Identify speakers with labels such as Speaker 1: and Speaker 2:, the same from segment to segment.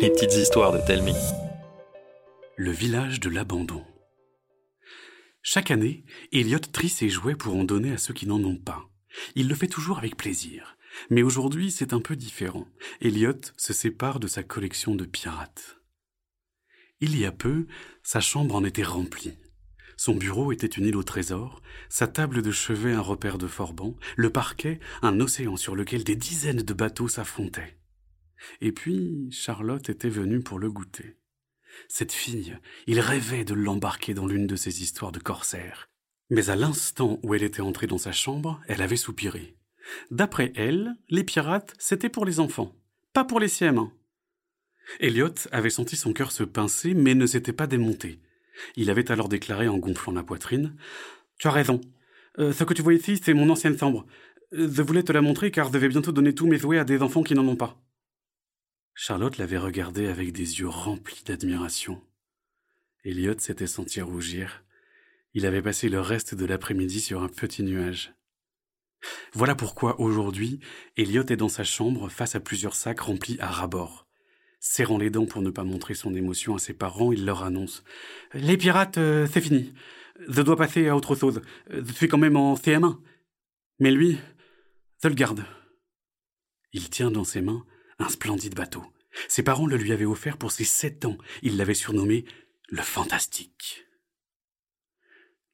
Speaker 1: Les petites histoires de Telmi.
Speaker 2: Le village de l'abandon. Chaque année, Elliot trie ses jouets pour en donner à ceux qui n'en ont pas. Il le fait toujours avec plaisir. Mais aujourd'hui, c'est un peu différent. Elliot se sépare de sa collection de pirates. Il y a peu, sa chambre en était remplie. Son bureau était une île au trésor, sa table de chevet un repère de Forban, le parquet un océan sur lequel des dizaines de bateaux s'affrontaient. Et puis Charlotte était venue pour le goûter. Cette fille, il rêvait de l'embarquer dans l'une de ces histoires de corsaires. Mais à l'instant où elle était entrée dans sa chambre, elle avait soupiré. D'après elle, les pirates, c'était pour les enfants, pas pour les siens. Elliot avait senti son cœur se pincer, mais ne s'était pas démonté. Il avait alors déclaré en gonflant la poitrine Tu as raison. Euh, ce que tu vois ici, c'est mon ancienne chambre. Je voulais te la montrer car je devais bientôt donner tous mes jouets à des enfants qui n'en ont pas. Charlotte l'avait regardé avec des yeux remplis d'admiration. Elliot s'était senti rougir. Il avait passé le reste de l'après-midi sur un petit nuage. Voilà pourquoi aujourd'hui, Elliot est dans sa chambre face à plusieurs sacs remplis à ras-bord. Serrant les dents pour ne pas montrer son émotion à ses parents, il leur annonce Les pirates, euh, c'est fini. Je dois passer à autre chose. Je suis quand même en CM1. Mais lui, je le garde. Il tient dans ses mains un splendide bateau. Ses parents le lui avaient offert pour ses sept ans. Il l'avait surnommé le Fantastique.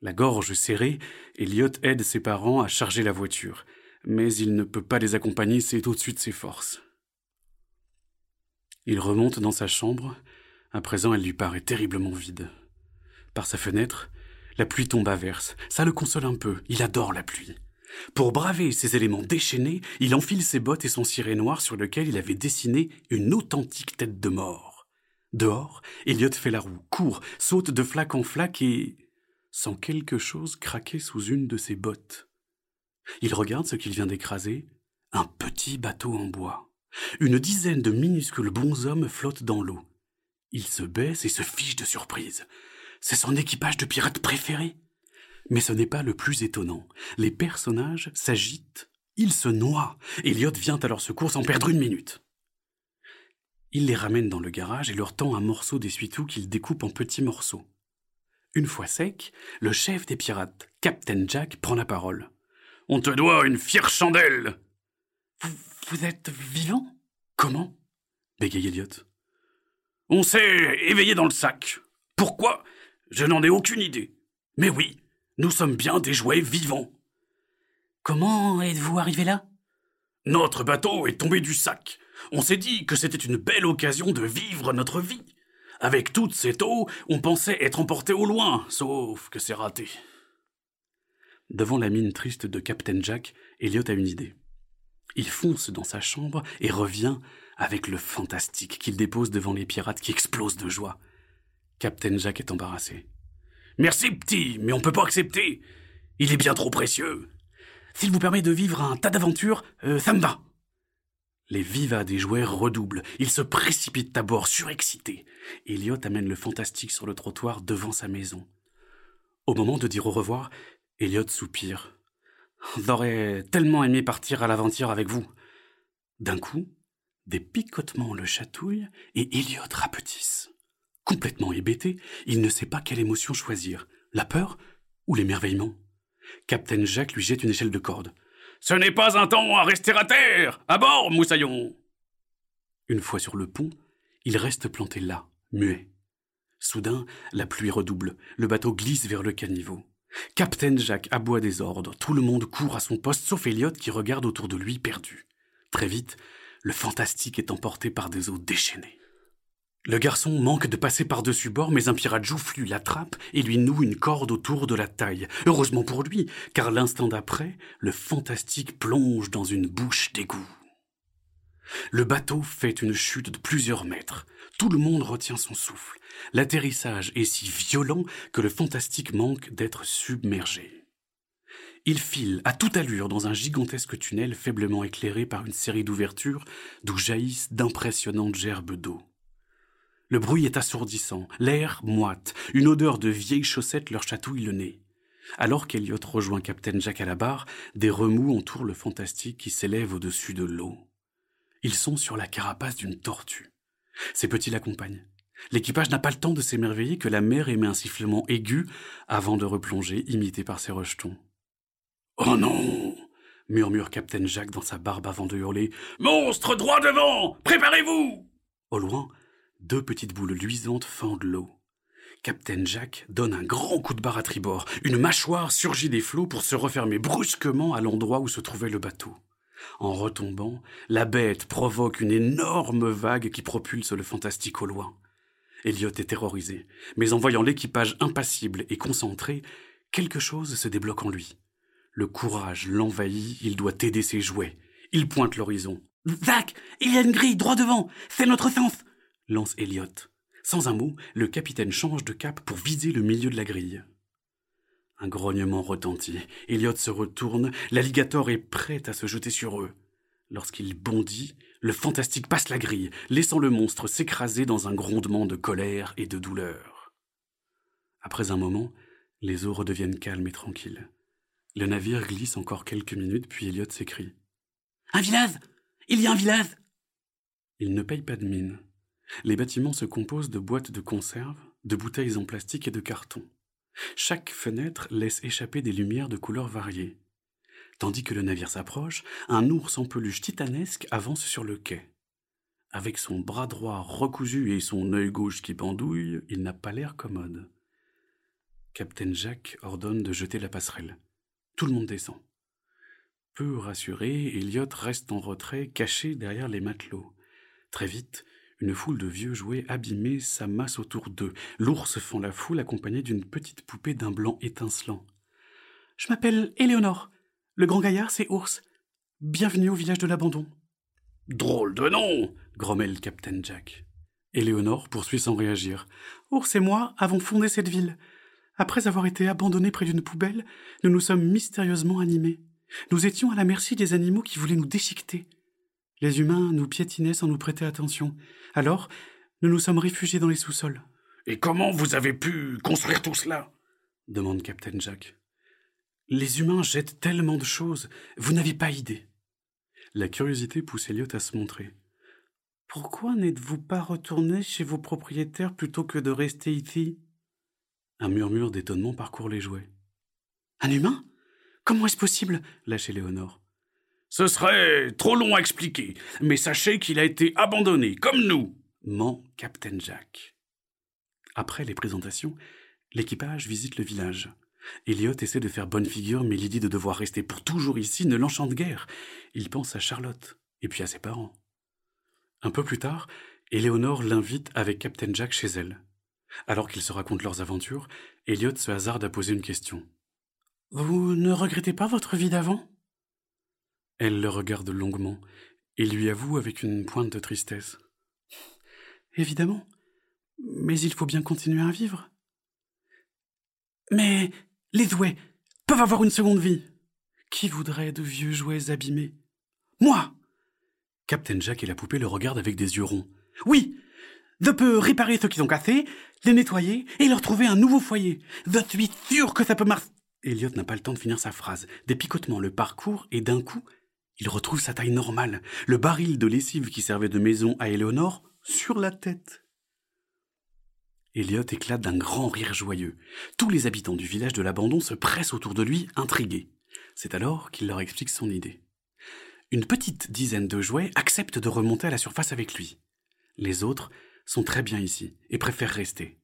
Speaker 2: La gorge serrée, Elliot aide ses parents à charger la voiture, mais il ne peut pas les accompagner, c'est au-dessus de ses forces. Il remonte dans sa chambre. À présent, elle lui paraît terriblement vide. Par sa fenêtre, la pluie tombe à verse. Ça le console un peu. Il adore la pluie. Pour braver ces éléments déchaînés, il enfile ses bottes et son ciré noir sur lequel il avait dessiné une authentique tête de mort. Dehors, Elliot fait la roue, court, saute de flaque en flaque et sent quelque chose craquer sous une de ses bottes. Il regarde ce qu'il vient d'écraser, un petit bateau en bois. Une dizaine de minuscules bonshommes flottent dans l'eau. Il se baisse et se fiche de surprise. C'est son équipage de pirates préféré. Mais ce n'est pas le plus étonnant. Les personnages s'agitent, ils se noient. Elliot vient à leur secours sans perdre une minute. Il les ramène dans le garage et leur tend un morceau d'essuie-tout qu'il découpe en petits morceaux. Une fois sec, le chef des pirates, Captain Jack, prend la parole. On te doit une fière chandelle. Vous, vous êtes vivant? Comment? bégaye Elliot. On s'est éveillé dans le sac. Pourquoi? Je n'en ai aucune idée. Mais oui, nous sommes bien des jouets vivants.
Speaker 3: Comment êtes-vous arrivé là?
Speaker 2: Notre bateau est tombé du sac. On s'est dit que c'était une belle occasion de vivre notre vie. Avec toute cette eau, on pensait être emporté au loin, sauf que c'est raté. Devant la mine triste de Captain Jack, Elliot a une idée. Il fonce dans sa chambre et revient avec le fantastique qu'il dépose devant les pirates qui explosent de joie. Captain Jack est embarrassé. Merci, petit, mais on peut pas accepter. Il est bien trop précieux. S'il vous permet de vivre un tas d'aventures, euh, ça me va. Les vivas des joueurs redoublent. Ils se précipitent à bord, surexcités. Elliot amène le fantastique sur le trottoir devant sa maison. Au moment de dire au revoir, Elliot soupire. J'aurais tellement aimé partir à l'aventure avec vous. D'un coup, des picotements le chatouillent et Elliot rapetisse. Complètement hébété, il ne sait pas quelle émotion choisir, la peur ou l'émerveillement. Captain Jacques lui jette une échelle de corde. Ce n'est pas un temps à rester à terre. À bord, moussaillon. Une fois sur le pont, il reste planté là, muet. Soudain, la pluie redouble, le bateau glisse vers le caniveau. Captain Jacques aboie des ordres, tout le monde court à son poste sauf Elliot qui regarde autour de lui perdu. Très vite, le fantastique est emporté par des eaux déchaînées. Le garçon manque de passer par-dessus bord, mais un pirate joufflu l'attrape et lui noue une corde autour de la taille. Heureusement pour lui, car l'instant d'après, le fantastique plonge dans une bouche d'égout. Le bateau fait une chute de plusieurs mètres. Tout le monde retient son souffle. L'atterrissage est si violent que le fantastique manque d'être submergé. Il file à toute allure dans un gigantesque tunnel faiblement éclairé par une série d'ouvertures d'où jaillissent d'impressionnantes gerbes d'eau. Le bruit est assourdissant, l'air moite, une odeur de vieilles chaussettes leur chatouille le nez. Alors qu'Eliot rejoint Captain Jack à la barre, des remous entourent le fantastique qui s'élève au-dessus de l'eau. Ils sont sur la carapace d'une tortue. Ses petits l'accompagnent. L'équipage n'a pas le temps de s'émerveiller que la mer émet un sifflement aigu avant de replonger, imité par ses rejetons. Oh non murmure Captain Jack dans sa barbe avant de hurler. Monstre droit devant Préparez-vous Au loin, deux petites boules luisantes fendent l'eau. Captain Jack donne un grand coup de barre à tribord. Une mâchoire surgit des flots pour se refermer brusquement à l'endroit où se trouvait le bateau. En retombant, la bête provoque une énorme vague qui propulse le fantastique au loin. Elliot est terrorisé, mais en voyant l'équipage impassible et concentré, quelque chose se débloque en lui. Le courage l'envahit, il doit aider ses jouets. Il pointe l'horizon.
Speaker 3: Zach, il y a une grille droit devant, c'est notre sens
Speaker 2: lance Elliot. Sans un mot, le capitaine change de cap pour viser le milieu de la grille. Un grognement retentit. Elliot se retourne, l'alligator est prêt à se jeter sur eux. Lorsqu'il bondit, le fantastique passe la grille, laissant le monstre s'écraser dans un grondement de colère et de douleur. Après un moment, les eaux redeviennent calmes et tranquilles. Le navire glisse encore quelques minutes, puis Elliot s'écrie.
Speaker 3: Un village Il y a un village
Speaker 2: Il ne paye pas de mine. Les bâtiments se composent de boîtes de conserve, de bouteilles en plastique et de carton. Chaque fenêtre laisse échapper des lumières de couleurs variées. Tandis que le navire s'approche, un ours en peluche titanesque avance sur le quai. Avec son bras droit recousu et son œil gauche qui pendouille, il n'a pas l'air commode. Captain Jack ordonne de jeter la passerelle. Tout le monde descend. Peu rassuré, Elliot reste en retrait, caché derrière les matelots. Très vite, une foule de vieux jouets abîmés s'amasse autour d'eux. L'ours fend la foule accompagné d'une petite poupée d'un blanc étincelant.
Speaker 3: Je m'appelle Éléonore. Le grand gaillard, c'est Ours. Bienvenue au village de l'abandon.
Speaker 2: Drôle de nom grommelle Captain Jack.
Speaker 3: Éléonore poursuit sans réagir. Ours et moi avons fondé cette ville. Après avoir été abandonnés près d'une poubelle, nous nous sommes mystérieusement animés. Nous étions à la merci des animaux qui voulaient nous déchiqueter. Les humains nous piétinaient sans nous prêter attention. Alors, nous nous sommes réfugiés dans les sous-sols.
Speaker 2: Et comment vous avez pu construire tout cela? demande Captain Jack.
Speaker 3: Les humains jettent tellement de choses, vous n'avez pas idée.
Speaker 2: La curiosité pousse Elliot à se montrer.
Speaker 3: Pourquoi n'êtes-vous pas retourné chez vos propriétaires plutôt que de rester ici?
Speaker 2: Un murmure d'étonnement parcourt les jouets.
Speaker 3: Un humain? Comment est-ce possible?
Speaker 2: lâche Léonore. Ce serait trop long à expliquer, mais sachez qu'il a été abandonné, comme nous, ment Captain Jack. Après les présentations, l'équipage visite le village. Elliot essaie de faire bonne figure, mais l'idée de devoir rester pour toujours ici ne l'enchante guère. Il pense à Charlotte, et puis à ses parents. Un peu plus tard, Éléonore l'invite avec Captain Jack chez elle. Alors qu'ils se racontent leurs aventures, Elliot se hasarde à poser une question.
Speaker 3: Vous ne regrettez pas votre vie d'avant?
Speaker 2: Elle le regarde longuement et lui avoue avec une pointe de tristesse.
Speaker 3: Évidemment. Mais il faut bien continuer à vivre. Mais les jouets peuvent avoir une seconde vie. Qui voudrait de vieux jouets abîmés? Moi
Speaker 2: Captain Jack et la poupée le regardent avec des yeux ronds.
Speaker 3: Oui Je peux réparer ceux qui sont cassés, les nettoyer et leur trouver un nouveau foyer. Je suis sûr que ça peut marcher.
Speaker 2: Elliot n'a pas le temps de finir sa phrase. Des picotements le parcourent et d'un coup, il retrouve sa taille normale, le baril de lessive qui servait de maison à Éléonore sur la tête. Elliot éclate d'un grand rire joyeux. Tous les habitants du village de l'abandon se pressent autour de lui, intrigués. C'est alors qu'il leur explique son idée. Une petite dizaine de jouets acceptent de remonter à la surface avec lui. Les autres sont très bien ici et préfèrent rester.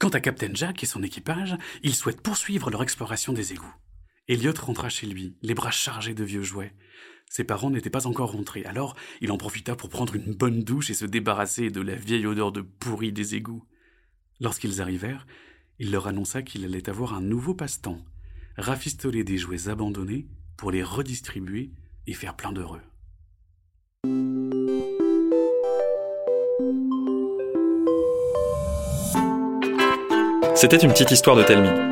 Speaker 2: Quant à Captain Jack et son équipage, ils souhaitent poursuivre leur exploration des égouts. Elliot rentra chez lui, les bras chargés de vieux jouets. Ses parents n'étaient pas encore rentrés, alors il en profita pour prendre une bonne douche et se débarrasser de la vieille odeur de pourri des égouts. Lorsqu'ils arrivèrent, il leur annonça qu'il allait avoir un nouveau passe-temps, rafistoler des jouets abandonnés pour les redistribuer et faire plein d'heureux.
Speaker 1: C'était une petite histoire de Telmi.